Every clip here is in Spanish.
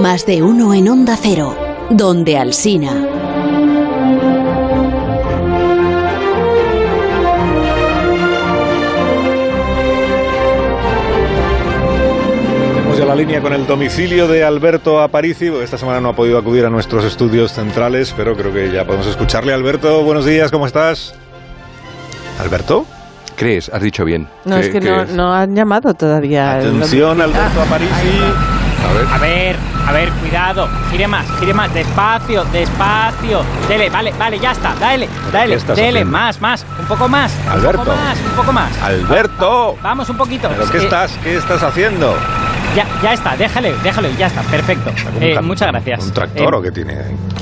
Más de uno en Onda Cero, donde Alsina. Tenemos ya la línea con el domicilio de Alberto Aparici. porque Esta semana no ha podido acudir a nuestros estudios centrales, pero creo que ya podemos escucharle. Alberto, buenos días, ¿cómo estás? ¿Alberto? ¿Crees? Has dicho bien. No, es que no, no han llamado todavía. Atención, Alberto Aparici. A ver. A ver, a ver, cuidado. Gire más, gire más. Despacio, despacio. Dele, vale, vale, ya está. Dale, dale, dele. haciendo? Más, más. Un poco más. Alberto. Un poco más, un poco más. ¡Alberto! Vamos, un poquito. ¿Pero qué que- estás, qué estás haciendo? Ya, ya está, déjale, déjalo, ya está, perfecto. ¿Un Eh, muchas gracias. ¿Un tractor Eh, o qué tiene?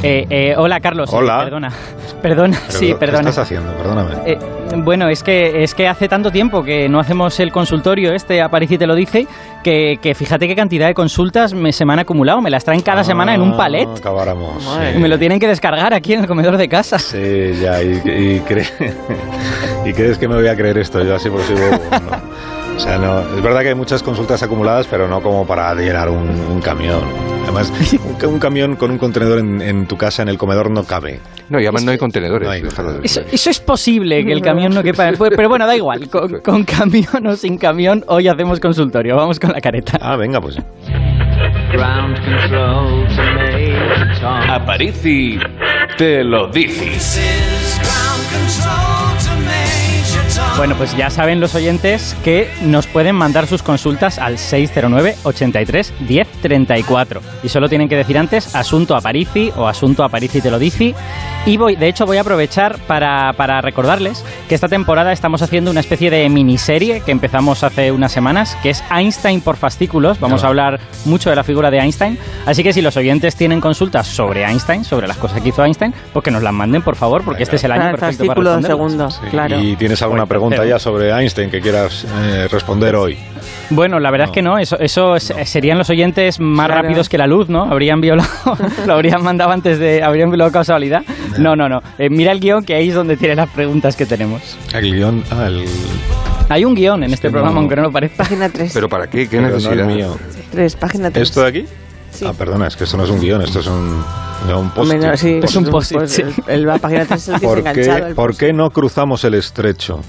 eh, eh, hola, Carlos. Hola. Perdona. Perdona, Pero, sí, ¿Qué perdona. estás haciendo? Perdóname. Eh, bueno, es que, es que hace tanto tiempo que no hacemos el consultorio este, Aparici te lo dice, que, que fíjate qué cantidad de consultas me, se me han acumulado. Me las traen cada semana en un Ah, palet. Acabáramos. Sí. Y me lo tienen que descargar aquí en el comedor de casa. Sí, ya, y, y, cre- y crees que me voy a creer esto, yo así por si bobo, ¿no? O sea, no, es verdad que hay muchas consultas acumuladas, pero no como para llenar un, un camión. Además, un, un camión con un contenedor en, en tu casa, en el comedor, no cabe. No, y además no hay contenedores. No hay Eso, eso es posible, que el camión no quepa. Pues, Pero bueno, da igual. Con, con camión o sin camión, hoy hacemos consultorio. Vamos con la careta. Ah, venga, pues. Aparici te lo dice. Bueno, pues ya saben los oyentes que nos pueden mandar sus consultas al 609 83 10 34 y solo tienen que decir antes asunto Aparici o asunto Aparici te lo dice y voy, de hecho voy a aprovechar para, para recordarles que esta temporada estamos haciendo una especie de miniserie que empezamos hace unas semanas que es Einstein por fascículos, vamos Ah. a hablar mucho de la figura de Einstein, así que si los oyentes tienen consultas sobre Einstein, sobre las cosas que hizo Einstein, pues que nos las manden por favor porque este es el año Para el perfecto para fascículo responderlas. segundo, claro. ¿Y tienes alguna Pues, pregunta ya sobre Einstein que quieras eh, responder hoy? Bueno, la verdad No. es que no, eso, eso es- serían los oyentes más Claro. rápidos que la luz, ¿no? Habrían violado, lo habrían mandado antes de, habrían violado casualidad. No, no, no. Eh, mira el guion que ahí es donde tiene las preguntas que tenemos. El guion, ah, el, Hay un guion en este que programa, no- aunque no lo parezca. Página 3. ¿Pero para qué? ¿Qué pero no necesidad? el mío. 3, página 3. ¿Esto de aquí? Sí. Ah, perdona, es que esto no es un guion, esto es un, no, un post Menos, sí, Es un post-it, pues. El, la página 3 es el que ¿Por es enganchado. qué, el ¿Por post-it. qué no cruzamos el estrecho?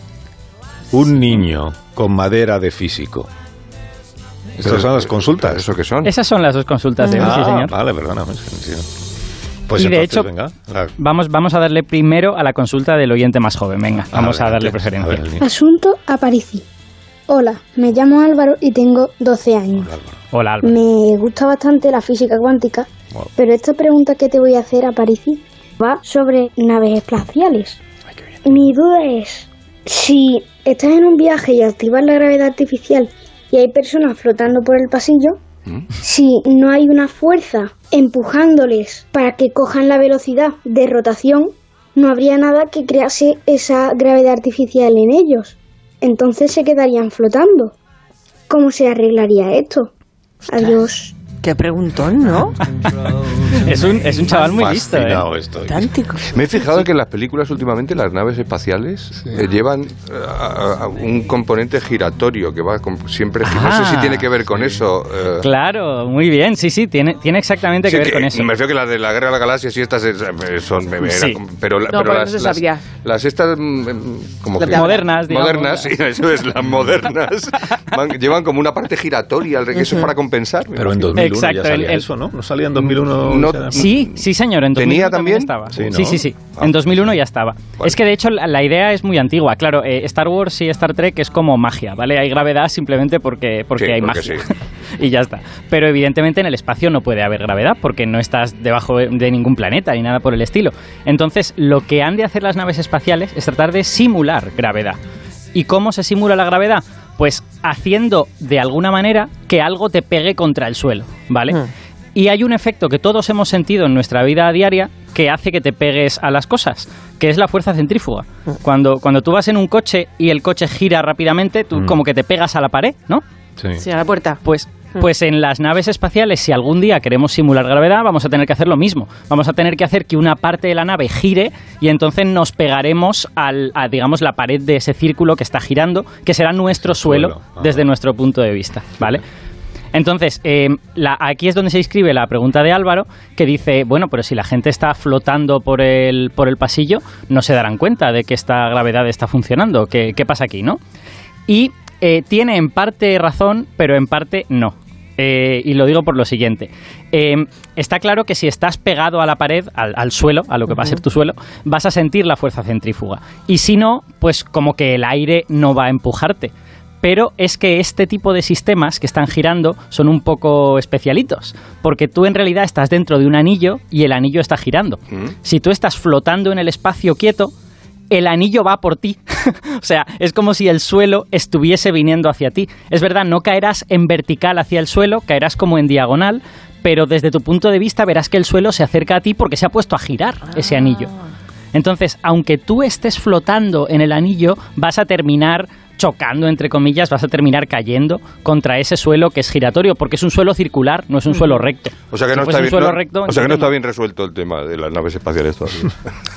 Un niño con madera de físico. Estas son las consultas. ¿Eso qué son? Esas son las dos consultas de hoy, ah, sí, señor. Vale, perdóname. Pues Y de hecho- venga. la- Vamos, vamos a darle primero a la consulta del oyente más joven. Venga, vamos a darle preferencia. A ver. Asunto Aparici. Hola, me llamo Álvaro y tengo 12 años. Hola, Álvaro. Hola, Álvaro. Me gusta bastante la física cuántica, Wow. pero esta pregunta que te voy a hacer, Aparici, va sobre naves espaciales. Ay, qué bien. Mi duda es, si estás en un viaje y activas la gravedad artificial y hay personas flotando por el pasillo, ¿Mm? si no hay una fuerza empujándoles para que cojan la velocidad de rotación, no habría nada que crease esa gravedad artificial en ellos. Entonces se quedarían flotando. ¿Cómo se arreglaría esto? Adiós. Qué preguntón, ¿no? Es un, es un chaval muy listo, ¿eh? Estoy. Tántico. Me he fijado que en las películas últimamente las naves espaciales eh, llevan eh, a- a un componente giratorio que va con- siempre. No sé si Ah. tiene que ver con eso. eh, Claro, muy bien. Sí, sí, tiene, tiene exactamente sí, que ver con eso. Me refiero que las de la Guerra de las Galaxias y estas es- son. me- me- Sí. era- pero, No, pero pero no las, se las- sabía. las estas. mm, mm, como Las que-. Modernas, digamos. Modernas, sí, eso es, las modernas. van- llevan como una parte giratoria, al que eso es para compensar. Pero en imagino. 2001 Exacto, ya salía el- el- eso, ¿no? ¿No salía en 2001? No- ya? Sí, sí, señor. En 2001 ¿Tenía también? estaba. Sí, Sí, ¿no? sí, sí. Ah. En 2001 ya estaba. Vale. Es que de hecho la, la idea es muy antigua. Claro, eh, Star Wars y Star Trek es como magia, ¿vale? Hay gravedad simplemente porque, porque Sí, hay porque magia. sí. y ya está. Pero evidentemente en el espacio no puede haber gravedad porque no estás debajo de ningún planeta ni nada por el estilo. Entonces, lo que han de hacer las naves espaciales es tratar de simular gravedad. ¿Y cómo se simula la gravedad? Pues haciendo de alguna manera que algo te pegue contra el suelo, ¿vale? Hmm. Y hay un efecto que todos hemos sentido en nuestra vida diaria que hace que te pegues a las cosas, que es la fuerza centrífuga. Cuando, cuando tú vas en un coche y el coche gira rápidamente, tú Mm. como que te pegas a la pared, ¿no? Sí. Sí, a la puerta. Pues, pues en las naves espaciales, si algún día queremos simular gravedad, vamos a tener que hacer lo mismo. Vamos a tener que hacer que una parte de la nave gire y entonces nos pegaremos al, a, digamos, la pared de ese círculo que está girando, que será nuestro suelo Suelo, ah. desde nuestro punto de vista, ¿vale? Entonces, eh, la- aquí es donde se inscribe la pregunta de Álvaro, que dice, bueno, pero si la gente está flotando por el, por el pasillo, no se darán cuenta de que esta gravedad está funcionando. ¿Qué, qué pasa aquí, no? Y eh, tiene en parte razón, pero en parte no. Eh, y lo digo por lo siguiente. Eh, está claro que si estás pegado a la pared, al, al suelo, a lo que va a ser tu suelo, vas a sentir la fuerza centrífuga. Y si no, pues como que el aire no va a empujarte. Pero es que este tipo de sistemas que están girando son un poco especialitos, porque tú en realidad estás dentro de un anillo y el anillo está girando. Si tú estás flotando en el espacio quieto, el anillo va por ti. o sea, es como si el suelo estuviese viniendo hacia ti. Es verdad, no caerás en vertical hacia el suelo, caerás como en diagonal, pero desde tu punto de vista verás que el suelo se acerca a ti porque se ha puesto a girar ese anillo. Entonces, aunque tú estés flotando en el anillo, vas a terminar chocando, entre comillas, vas a terminar cayendo contra ese suelo que es giratorio, porque es un suelo circular, no es un suelo recto. O sea que no está bien, suelo no- recto, o sea que no entonces está bien resuelto el tema de las naves espaciales todavía.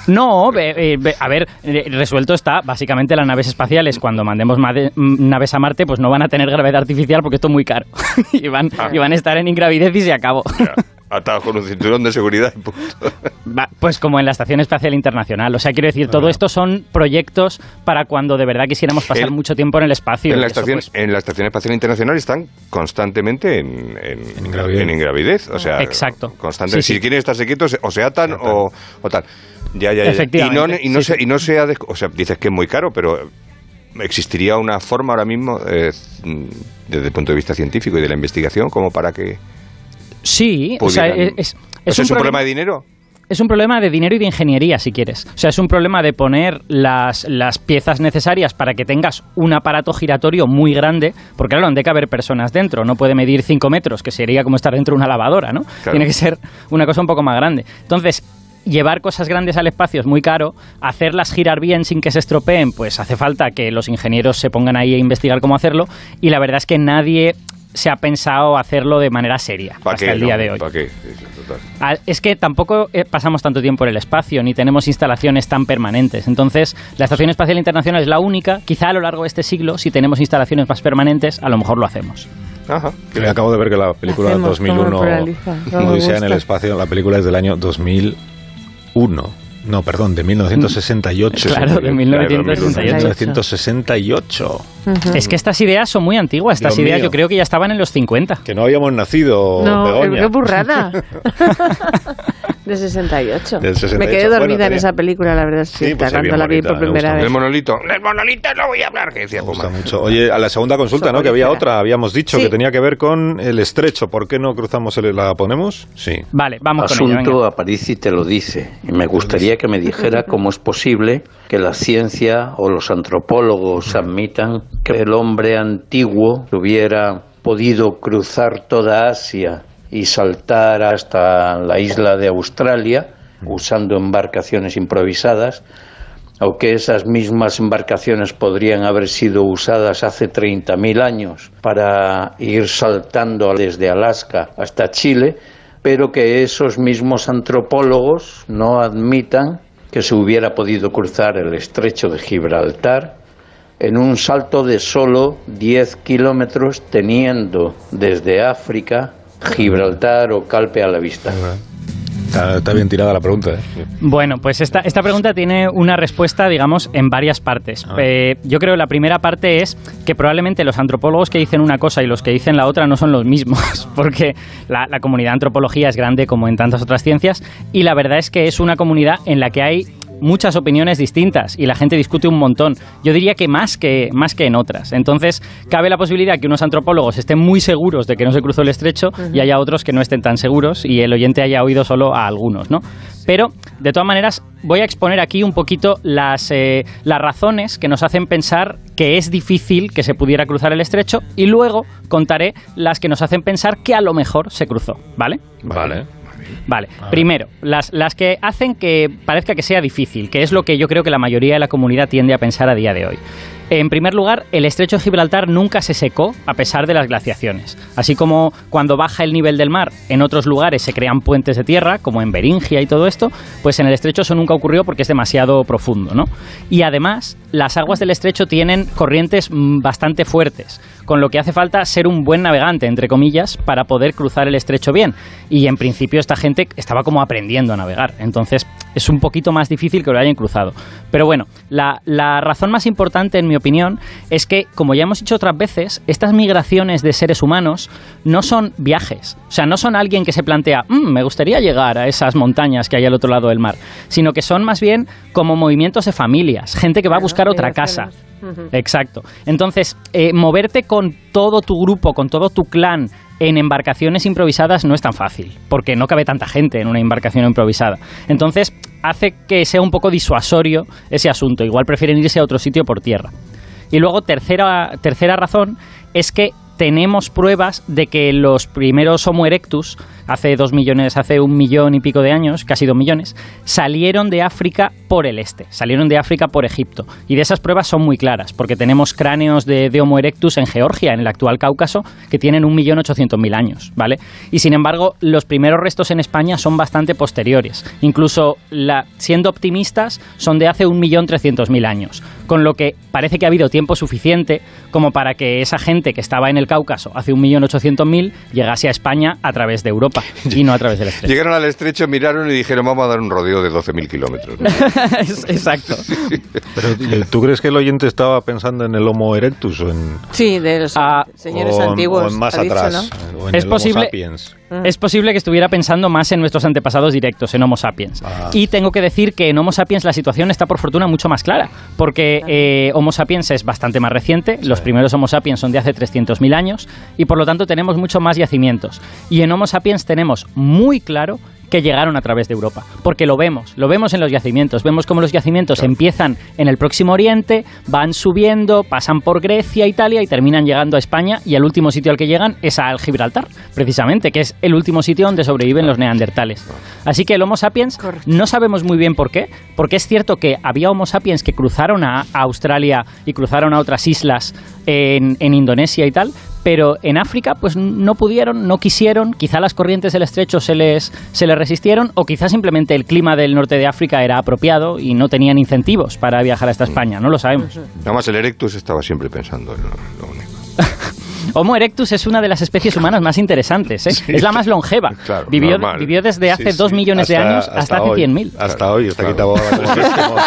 no, eh, a ver, eh, resuelto está. Básicamente las naves espaciales, cuando mandemos mm, naves a Marte, pues no van a tener gravedad artificial porque esto es muy caro. y, van, y van a estar en ingravidez y se acabó. Atados con un cinturón de seguridad. y punto. Va, Pues como en la Estación Espacial Internacional. O sea, quiero decir, todo esto son proyectos para cuando de verdad quisiéramos pasar mucho tiempo en el espacio. En la, Eso, estación, pues, en la Estación Espacial Internacional están constantemente en, en, ingravidez. en ingravidez, O sea, Exacto. Constante. Sí, si quieren estarse quietos, o se atan o, o tal. Ya, ya, ya. Efectivamente, Y no, y no, sí, se, y no se ha O sea, dices que es muy caro, pero ¿existiría una forma ahora mismo, eh, mm, desde el punto de vista científico y de la investigación, como para que. Sí, o sea, es, es, ¿Eso es un es un problema- problema de dinero? Es un problema de dinero y de ingeniería, si quieres. O sea, es un problema de poner las, las piezas necesarias para que tengas un aparato giratorio muy grande, porque claro, han de caber personas dentro. No puede medir 5 metros, que sería como estar dentro de una lavadora, ¿no? Tiene que ser una cosa un poco más grande. Entonces, llevar cosas grandes al espacio es muy caro. Hacerlas girar bien sin que se estropeen, pues hace falta que los ingenieros se pongan ahí a investigar cómo hacerlo. Y la verdad es que nadie se ha pensado hacerlo de manera seria ¿Para hasta qué? el día no? de hoy. ¿Para qué? Ah, Es que tampoco eh, pasamos tanto tiempo en el espacio, ni tenemos instalaciones tan permanentes. Entonces, la Estación Espacial Internacional es la única. Quizá a lo largo de este siglo, si tenemos instalaciones más permanentes, a lo mejor lo hacemos. Ajá. Que acabo de ver que la película Hacemos, como 2001, pluraliza, no me Odisea en el espacio, la película es del año 2001. No, perdón, de 1968. Claro, de 1968. 1968. Es que estas ideas son muy antiguas. Estas Dios ideas mío. yo creo que ya estaban en los 50. Que no habíamos nacido, No, Begoña. qué burrada. De 68. Del 68. Me quedé dormida Bueno, en tenía- esa película, la verdad, sí, Sí, pues es cuando la vi por me primera vez. El monolito. ¡El monolito no voy a hablar! Que decía Me gusta mucho. Oye, a la segunda consulta, ¿no? Que había otra, habíamos dicho, Sí. que tenía que ver con el estrecho. ¿Por qué no cruzamos el, la ponemos? Sí. Vale, vamos con ello. Asunto venga. Aparici te lo dice. Y me gustaría que me dijera cómo es posible que la ciencia o los antropólogos admitan que el hombre antiguo hubiera podido cruzar toda Asia y saltar hasta la isla de Australia usando embarcaciones improvisadas, o que esas mismas embarcaciones podrían haber sido usadas hace 30.000 años para ir saltando desde Alaska hasta Chile, pero que esos mismos antropólogos no admitan que se hubiera podido cruzar el estrecho de Gibraltar en un salto de solo 10 kilómetros teniendo desde África Gibraltar o Calpe a la vista. Está, está bien tirada la pregunta, ¿eh? Bueno, pues esta, esta pregunta tiene una respuesta, digamos, en varias partes. Eh, yo creo que la primera parte es que probablemente los antropólogos que dicen una cosa y los que dicen la otra no son los mismos, porque la, la comunidad de antropología es grande como en tantas otras ciencias y la verdad es que es una comunidad en la que hay muchas opiniones distintas y la gente discute un montón. Yo diría que más que más que en otras. Entonces, cabe la posibilidad que unos antropólogos estén muy seguros de que no se cruzó el estrecho y haya otros que no estén tan seguros y el oyente haya oído solo a algunos, ¿no? Pero, de todas maneras, voy a exponer aquí un poquito las, eh, las razones que nos hacen pensar que es difícil que se pudiera cruzar el estrecho y luego contaré las que nos hacen pensar que a lo mejor se cruzó, ¿vale? Vale. Vale, primero, las, las que hacen que parezca que sea difícil, que es lo que yo creo que la mayoría de la comunidad tiende a pensar a día de hoy. En primer lugar, el estrecho de Gibraltar nunca se secó a pesar de las glaciaciones. Así como cuando baja el nivel del mar, en otros lugares se crean puentes de tierra, como en Beringia y todo esto, pues en el estrecho eso nunca ocurrió porque es demasiado profundo, ¿no? Y además, las aguas del estrecho tienen corrientes mm, bastante fuertes, con lo que hace falta ser un buen navegante, entre comillas, para poder cruzar el estrecho bien. Y en principio esta gente estaba como aprendiendo a navegar, entonces es un poquito más difícil que lo hayan cruzado. Pero bueno, la, la razón más importante, en mi opinión, es que, como ya hemos dicho otras veces, estas migraciones de seres humanos no son viajes. O sea, no son alguien que se plantea, "Mm, me gustaría llegar a esas montañas que hay al otro lado del mar, sino que son más bien como movimientos de familias, gente que va a buscar otra casa. Exacto. Entonces, eh, moverte con todo tu grupo, con todo tu clan en embarcaciones improvisadas no es tan fácil, porque no cabe tanta gente en una embarcación improvisada. Entonces, hace que sea un poco disuasorio ese asunto. Igual prefieren irse a otro sitio por tierra. Y luego, tercera, tercera razón, es que tenemos pruebas de que los primeros Homo erectus, hace dos millones, hace un millón y pico de años, casi dos millones, salieron de África por el este, salieron de África por Egipto. Y de esas pruebas son muy claras, porque tenemos cráneos de, de Homo erectus en Georgia, en el actual Cáucaso, que tienen un millón ochocientos mil años, ¿vale? Y sin embargo, los primeros restos en España son bastante posteriores. Incluso, la, siendo optimistas, son de hace un millón trescientos mil años. Con lo que parece que ha habido tiempo suficiente como para que esa gente que estaba en el Cáucaso hace un millón ochocientos mil llegase a España a través de Europa y no a través del estrecho. Llegaron al estrecho, miraron y dijeron, vamos a dar un rodeo de 12.000 kilómetros. Es- Exacto. Pero, ¿tú crees que el oyente estaba pensando en el Homo erectus o en, Sí, de los Ah, señores o antiguos. o en más dicho, atrás? ¿no? o en Es el Homo posible- sapiens? Es posible que estuviera pensando más en nuestros antepasados directos, en Homo sapiens. Ah. Y tengo que decir que en Homo sapiens la situación está por fortuna mucho más clara, porque eh, Homo sapiens es bastante más reciente, los primeros Homo sapiens son de hace 300.000 años, y por lo tanto tenemos mucho más yacimientos. Y en Homo sapiens tenemos muy claro que llegaron a través de Europa, porque lo vemos, lo vemos en los yacimientos, vemos cómo los yacimientos empiezan en el Próximo Oriente, van subiendo, pasan por Grecia, Italia y terminan llegando a España y el último sitio al que llegan es al Gibraltar, precisamente, que es el último sitio donde sobreviven los neandertales. Así que el Homo sapiens Correcto. no sabemos muy bien por qué, porque es cierto que había Homo sapiens que cruzaron a, a Australia y cruzaron a otras islas en, en Indonesia y tal, pero en África pues no pudieron, no quisieron, quizá las corrientes del estrecho se les, se les resistieron o quizá simplemente el clima del norte de África era apropiado y no tenían incentivos para viajar hasta España, no lo sabemos. Nada más el Erectus estaba siempre pensando en lo, lo único. Homo erectus es una de las especies humanas más interesantes, ¿eh? es la más longeva. Claro, vivió, vivió desde hace Sí, dos sí. millones de años hasta, hace hoy. 100.000. Hasta hoy, está Claro.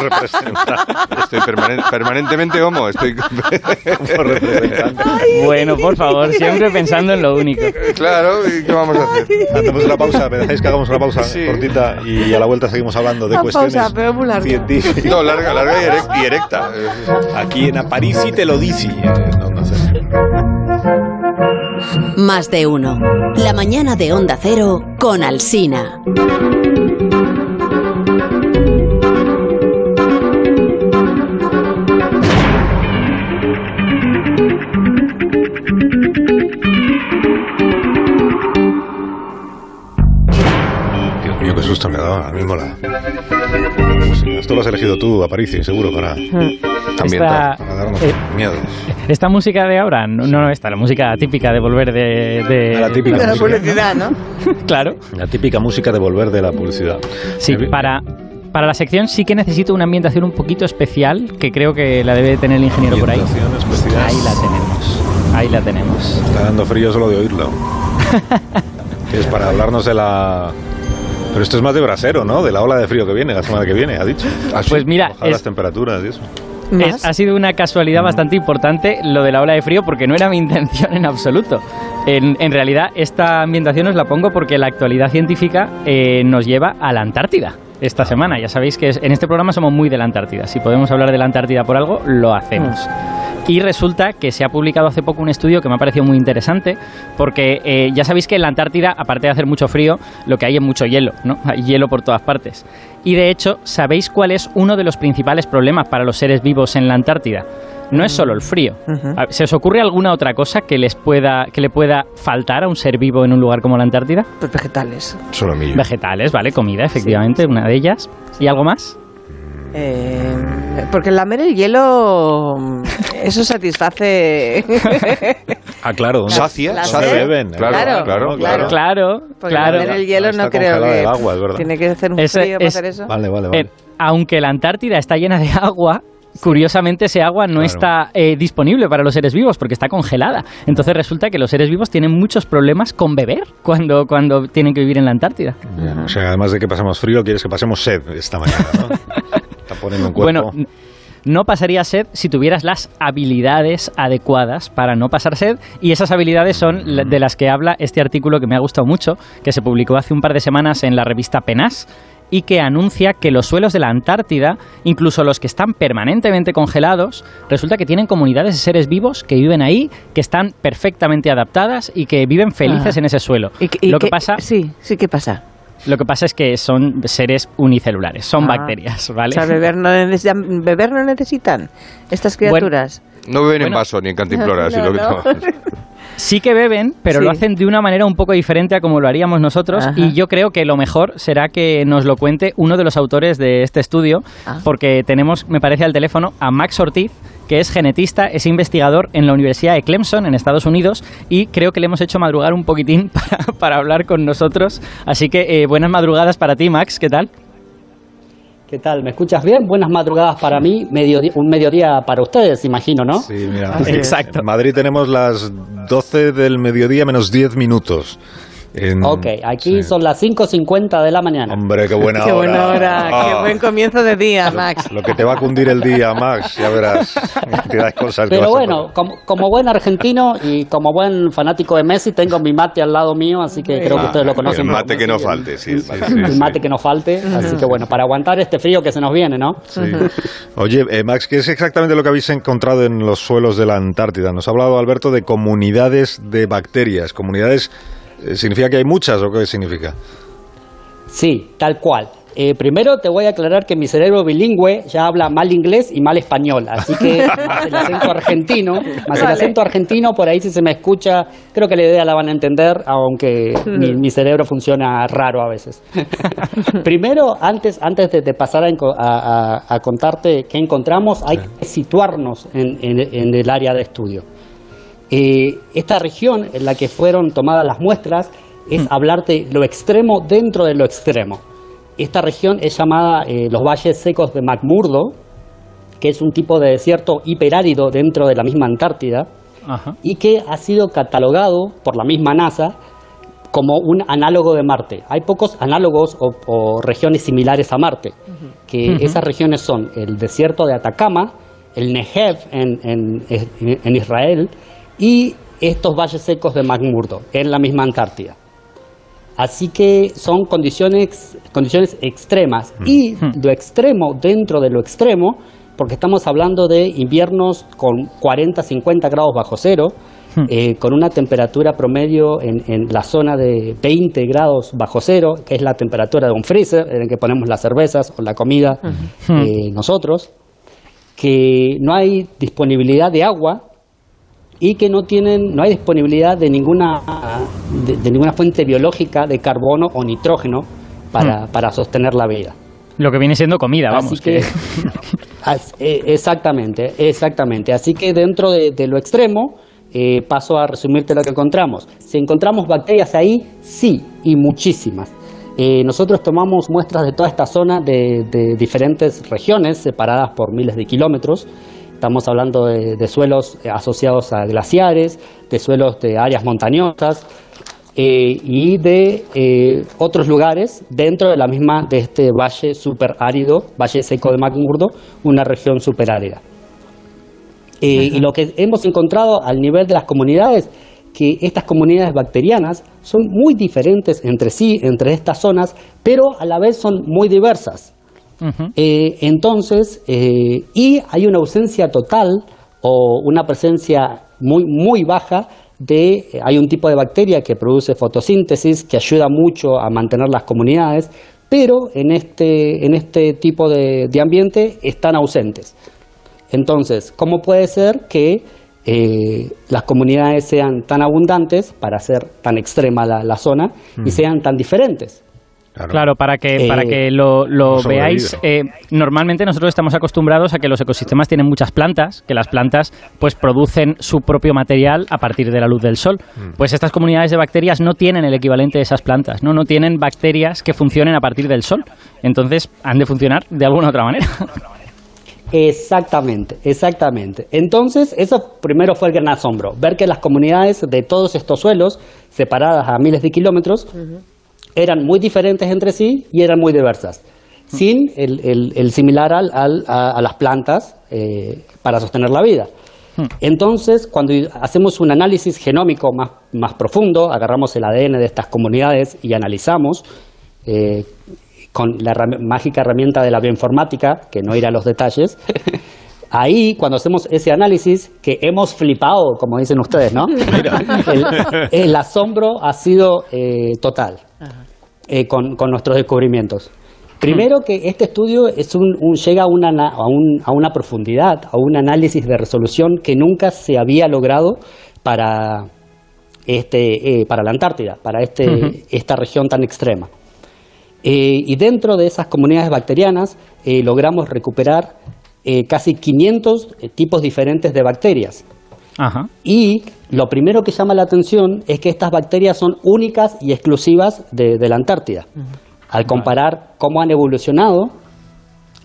representante. Estoy permanen- permanentemente homo. Estoy... como representante. Bueno, por favor, siempre pensando en lo único. claro, ¿y qué vamos a hacer? Hacemos una pausa, ¿me dejáis que hagamos una pausa Sí. cortita y a la vuelta seguimos hablando de Una cuestiones pausa, pero muy larga. científicas? No, larga, larga y, erec- y erecta. Aquí en Aparici te lo dice. No, no sé. Más de uno. La mañana de Onda Cero con Alsina. Dios mío, qué susto me ha dado ahora mismo la... música. Esto lo has elegido tú, Aparici, seguro, para, También Esta, para darnos eh, miedo. Esta música de ahora, no, no esta, la música típica de volver de... de- La típica De la música. publicidad, ¿no? claro. La típica música de volver de la publicidad. Sí, Eh, para, para la sección sí que necesito una ambientación un poquito especial, que creo que la debe tener el ingeniero por ahí. ambientación especial. Ahí la tenemos. Ahí la tenemos. Está dando frío solo de oírlo. Es para hablarnos de la... Pero esto es más de brasero, ¿no? De la ola de frío que viene, la semana que viene, ha dicho. Pues mira, Bajar es- las temperaturas y eso. Más. ha sido una casualidad bastante importante lo de la ola de frío porque no era mi intención en absoluto. En, en realidad, esta ambientación os la pongo porque la actualidad científica eh, nos lleva a la Antártida esta semana. Ya sabéis que en este programa somos muy de la Antártida. Si podemos hablar de la Antártida por algo, lo hacemos. Y resulta que se ha publicado hace poco un estudio que me ha parecido muy interesante, porque eh, ya sabéis que en la Antártida, aparte de hacer mucho frío, lo que hay es mucho hielo, ¿no? Hay hielo por todas partes. Y de hecho, ¿sabéis cuál es uno de los principales problemas para los seres vivos en la Antártida? No es solo el frío. ¿Se os ocurre alguna otra cosa que les pueda que le pueda faltar a un ser vivo en un lugar como la Antártida? Pues vegetales. Solo a mí. Vegetales, ¿vale? Comida, efectivamente, una de ellas. ¿Y algo más? Eh, porque lamer el hielo Eso satisface. Ah, claro. ¿dónde- Sacia, sacia. beben? Claro, Claro, claro, claro. Claro, Porque claro. el hielo Está no creo que. el agua, es verdad. Tiene que hacer un Ese frío para es- hacer eso. Vale, vale, vale. Eh, aunque la Antártida está llena de agua, curiosamente ese agua no Claro. está eh, disponible para los seres vivos porque está congelada. Entonces resulta que los seres vivos tienen muchos problemas con beber cuando, cuando tienen que vivir en la Antártida. O sea, además de que pasamos frío, quieres que pasemos sed esta mañana, ¿no? Está poniendo un cuerpo. Bueno, no pasaría sed si tuvieras las habilidades adecuadas para no pasar sed y esas habilidades son de las que habla este artículo que me ha gustado mucho, que se publicó hace un par de semanas en la revista Penas y que anuncia que los suelos de la Antártida, incluso los que están permanentemente congelados, resulta que tienen comunidades de seres vivos que viven ahí, que están perfectamente adaptadas y que viven felices Ah. en ese suelo. ¿Y lo que qué- pasa Sí, sí, ¿qué pasa? Lo que pasa es que son seres unicelulares, son Ah. bacterias, ¿vale? O sea, beber no beber no necesitan estas criaturas. No beben en vaso ni en cantimploras. No, lo que no. Sí que beben, pero Sí. lo hacen de una manera un poco diferente a como lo haríamos nosotros Ajá. y yo creo que lo mejor será que nos lo cuente uno de los autores de este estudio Ah. porque tenemos, me parece al teléfono, a Max Ortiz que es genetista, es investigador en la Universidad de Clemson en Estados Unidos y creo que le hemos hecho madrugar un poquitín para, para hablar con nosotros. Así que eh, buenas madrugadas para ti, Max, ¿qué tal? ¿Qué tal? ¿Me escuchas bien? Buenas madrugadas para mí, mediodía- un mediodía para ustedes, imagino, ¿no? Sí, mira. Exacto. En Madrid tenemos las 12 del mediodía menos 10 minutos. En- Ok, aquí sí. son las 5.50 de la mañana. Hombre, qué buena qué hora. buena hora, Ah. qué buen comienzo de día, Max. Lo que te va a cundir el día, Max, ya verás. Cosas Pero bueno, como, como buen argentino y como buen fanático de Messi, tengo mi mate al lado mío, así que creo que Ah, ustedes lo conocen. El mate que no falte, sí. el mate. Que no falte, así que bueno, para aguantar este frío que se nos viene, ¿no? Sí. Oye, eh, Max, ¿qué es exactamente lo que habéis encontrado en los suelos de la Antártida? Nos ha hablado Alberto de comunidades de bacterias. ¿Comunidades significa que hay muchas o qué significa? Sí, tal cual. Eh, primero te voy a aclarar que mi cerebro bilingüe ya habla mal inglés y mal español, así que más el acento argentino, más el acento argentino por ahí si se me escucha, creo que la idea la van a entender, aunque mi, mi cerebro funciona raro a veces. Primero, antes, antes de, de pasar a, enco- a- a- a contarte qué encontramos, hay que situarnos en, en- en el área de estudio. Eh, esta región en la que fueron tomadas las muestras es hablarte lo extremo dentro de lo extremo. Esta región es llamada eh, los valles secos de McMurdo, que es un tipo de desierto hiperárido dentro de la misma Antártida Ajá. y que ha sido catalogado por la misma NASA como un análogo de Marte. Hay pocos análogos o, o regiones similares a Marte, que esas regiones son el desierto de Atacama, el Negev en, en- en- en Israel y estos valles secos de McMurdo en la misma Antártida. Así que son condiciones, condiciones extremas y lo extremo dentro de lo extremo, porque estamos hablando de inviernos con 40, 50 grados bajo cero, eh, con una temperatura promedio en, en la zona de 20 grados bajo cero, que es la temperatura de un freezer en el que ponemos las cervezas o la comida eh, nosotros, que no hay disponibilidad de agua y que no tienen no hay disponibilidad de ninguna de, de ninguna fuente biológica de carbono o nitrógeno para, para sostener la vida. Lo que viene siendo comida, vamos. Así que, as- eh, exactamente, exactamente. Así que dentro de, de lo extremo, eh, paso a resumirte lo que encontramos. Si encontramos bacterias ahí, sí, y muchísimas. Eh, nosotros tomamos muestras de toda esta zona de, de diferentes regiones separadas por miles de kilómetros. Estamos hablando de, de suelos eh, asociados a glaciares, de suelos de áreas montañosas, eh, y de eh, otros lugares dentro de la misma de este valle super árido, valle seco de McMurdo, una región super árida. Eh, y lo que hemos encontrado al nivel de las comunidades, que estas comunidades bacterianas son muy diferentes entre sí, entre estas zonas, pero a la vez son muy diversas. Eh, entonces, eh, y hay una ausencia total o una presencia muy, muy baja de, eh, hay un tipo de bacteria que produce fotosíntesis que ayuda mucho a mantener las comunidades, pero en este, en este tipo de, de ambiente están ausentes. Entonces, ¿cómo puede ser que eh, las comunidades sean tan abundantes para ser tan extrema la, la zona y sean tan diferentes? Claro, para que, Eh, para que lo, veáis, eh, normalmente nosotros estamos acostumbrados a que los ecosistemas tienen muchas plantas, que las plantas pues producen su propio material a partir de la luz del sol. Mm. Pues estas comunidades de bacterias no tienen el equivalente de esas plantas, ¿no? No tienen bacterias que funcionen a partir del sol. Entonces han de funcionar de alguna otra manera. Exactamente, exactamente. Entonces, eso primero fue el gran asombro, ver que las comunidades de todos estos suelos, separadas a miles de kilómetros, eran muy diferentes entre sí y eran muy diversas, sin el, el- el similar al- al- a, a las plantas eh, para sostener la vida. Entonces, cuando hacemos un análisis genómico más, más profundo, agarramos el ADN de estas comunidades y analizamos, eh, con la mágica herramienta de la bioinformática, que no irá a los detalles, ahí cuando hacemos ese análisis, que hemos flipado, como dicen ustedes, ¿no? El, el asombro ha sido eh, total eh, con, con nuestros descubrimientos. Primero que este estudio es un, un- llega a una, na- a, un- a una profundidad, a un análisis de resolución que nunca se había logrado para, este, eh, para la Antártida, para este, Ujú. esta región tan extrema. Eh, y dentro de esas comunidades bacterianas eh, logramos recuperar eh, casi 500 tipos diferentes de bacterias. Ajá. Y lo primero que llama la atención es que estas bacterias son únicas y exclusivas de, de la Antártida. Al comparar cómo han evolucionado,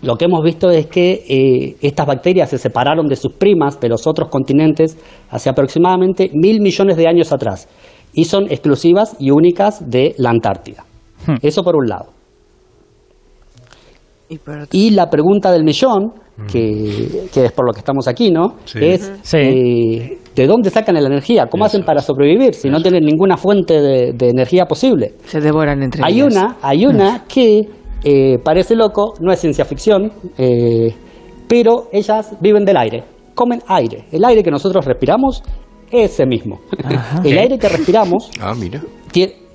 lo que hemos visto es que eh, estas bacterias se separaron de sus primas de los otros continentes hace aproximadamente mil millones de años atrás y son exclusivas y únicas de la Antártida. Eso por un lado. Y la pregunta del millón, que, que es por lo que estamos aquí, ¿no? Sí. Es Sí. eh, ¿de dónde sacan la energía? ¿Cómo hacen para sobrevivir si no tienen ninguna fuente de, de energía posible? Se devoran entre Hay ellas. una, hay una que eh, parece loco, no es ciencia ficción, eh, pero ellas viven del aire, comen aire. El aire que nosotros respiramos es ese mismo. El aire que respiramos Ah, mira.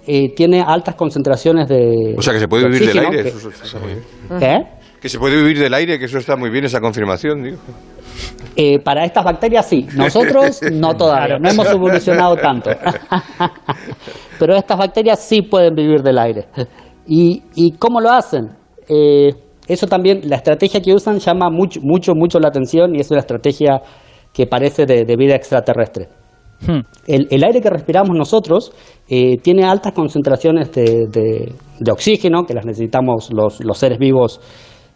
eh, tiene altas concentraciones de. O sea, que se puede de vivir del aire. que- eso está muy bien. ¿Eh? Que se puede vivir del aire, que eso está muy bien, esa confirmación, digo. Eh, para estas bacterias sí, nosotros no todavía, no hemos evolucionado tanto. Pero estas bacterias sí pueden vivir del aire. ¿Y, y cómo lo hacen? Eh, eso también, la estrategia que usan llama mucho, mucho, mucho la atención y es una estrategia que parece de, de vida extraterrestre. El, el aire que respiramos nosotros eh, tiene altas concentraciones de, de- de oxígeno, que las necesitamos los, los seres vivos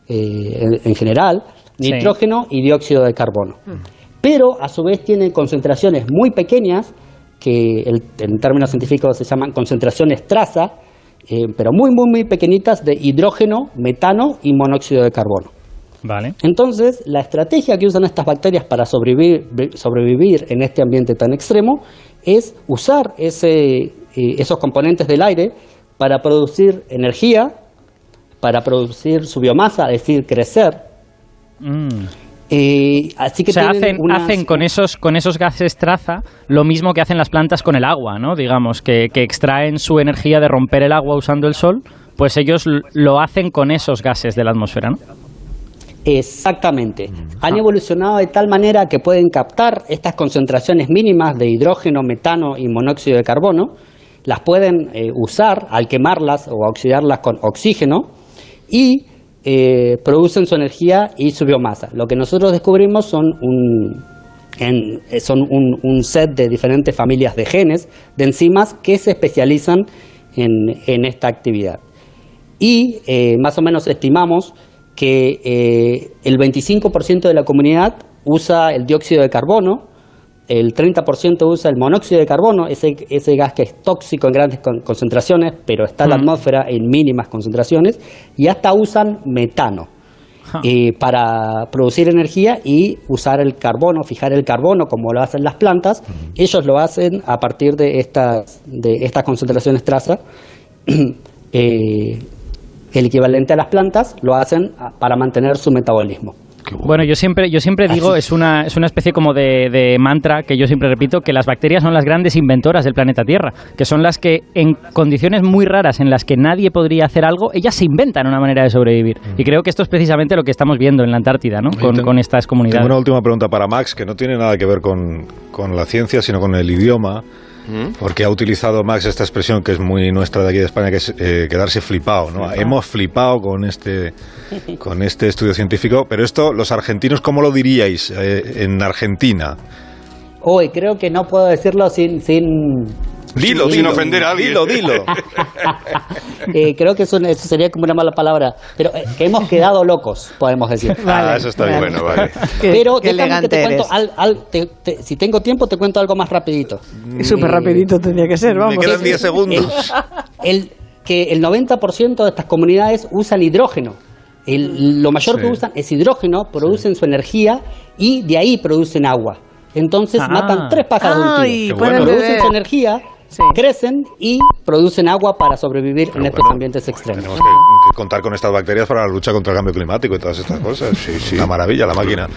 eh, en, en general, Sí. nitrógeno y dióxido de carbono. Pero a su vez tiene concentraciones muy pequeñas, que el- en términos científicos se llaman concentraciones traza, eh, pero muy, muy, muy pequeñitas de hidrógeno, metano y monóxido de carbono. Vale. Entonces, la estrategia que usan estas bacterias para sobrevivir, sobrevivir en este ambiente tan extremo es usar ese, eh, esos componentes del aire para producir energía, para producir su biomasa, es decir, crecer. Mm. Eh, así que o sea, hacen, unas- hacen con esos con esos gases traza lo mismo que hacen las plantas con el agua, ¿no? Digamos, que, que extraen su energía de romper el agua usando el sol, pues ellos lo hacen con esos gases de la atmósfera, ¿no? Exactamente. Han evolucionado de tal manera que pueden captar estas concentraciones mínimas de hidrógeno, metano y monóxido de carbono, las pueden eh, usar al quemarlas o oxidarlas con oxígeno y eh, producen su energía y su biomasa. Lo que nosotros descubrimos son un, eh, son un, set de diferentes familias de genes, de enzimas que se especializan en, en esta actividad. Y eh, más o menos estimamos que el 25% de la comunidad usa el dióxido de carbono, el 30% usa el monóxido de carbono, ese, ese gas que es tóxico en grandes con- concentraciones, pero está en la Mm. atmósfera en mínimas concentraciones, y hasta usan metano eh, para producir energía y usar el carbono, fijar el carbono como lo hacen las plantas. Ellos lo hacen a partir de estas, de estas concentraciones traza. Eh, el equivalente a las plantas lo hacen para mantener su metabolismo. Bueno, yo siempre, yo siempre digo, es una, es una especie como de, de mantra que yo siempre repito, que las bacterias son las grandes inventoras del planeta Tierra, que son las que en condiciones muy raras en las que nadie podría hacer algo, ellas se inventan una manera de sobrevivir. Y creo que esto es precisamente lo que estamos viendo en la Antártida, ¿no? Con, estas Tengo comunidades. una última pregunta para Max, que no tiene nada que ver con, con la ciencia, sino con el idioma. Porque ha utilizado Max esta expresión que es muy nuestra de aquí de España, que es eh, quedarse flipado, ¿no? Hemos flipado con este, con este estudio científico, pero esto, los argentinos, ¿cómo lo diríais eh, en Argentina? Hoy creo que no puedo decirlo sin, sin Dilo, sin ofender a alguien. Dilo, dilo. eh, creo que eso, eso sería como una mala palabra, pero eh, que hemos quedado locos, podemos decir. ah, eso está bien. Bueno, vale. Pero qué déjame que te cuento, al, al- te- te- si tengo tiempo, te cuento algo más rapidito. Y súper rapidito tendría que ser, vamos. Me quedan 10 segundos. El, que el 90% de estas comunidades usan hidrógeno. El- lo mayor Sí. que usan es hidrógeno, producen su energía y de ahí producen agua. Entonces Ah. matan tres pájaros de un tiro. Bueno. Producen su energía, Sí. crecen y producen agua para sobrevivir en estos bueno, ambientes extremos. Tenemos que, que contar con estas bacterias para la lucha contra el cambio climático y todas estas cosas. Sí, sí. Una maravilla la máquina.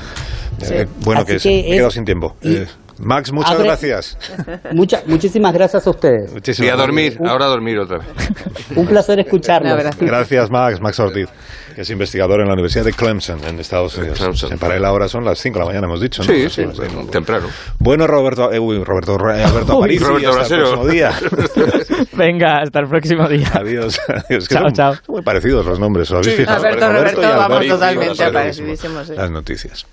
Eh, bueno, Así que, se- que me he es- quedado sin tiempo. y- Eh, Max, muchas Abre- gracias. Mucha- muchísimas gracias a ustedes. Muchísimas Y a dormir, ahora a dormir otra vez. Un placer escucharlos. Gracias, Max. Max Ortiz, que es investigador en la Universidad de Clemson, en Estados Unidos. Clemson. Para él ahora son las 5 de la mañana, hemos dicho, ¿no? Sí, sí, sí, sí. temprano. Bueno, Roberto, eh, uy, Roberto, eh, Alberto Aparici, Roberto hasta el próximo día. Venga, hasta el próximo día. Adiós. adiós. Chao, son chao. muy parecidos los nombres, ¿os habéis Sí. fijado? Alberto, y Roberto, vamos totalmente sí. Las noticias.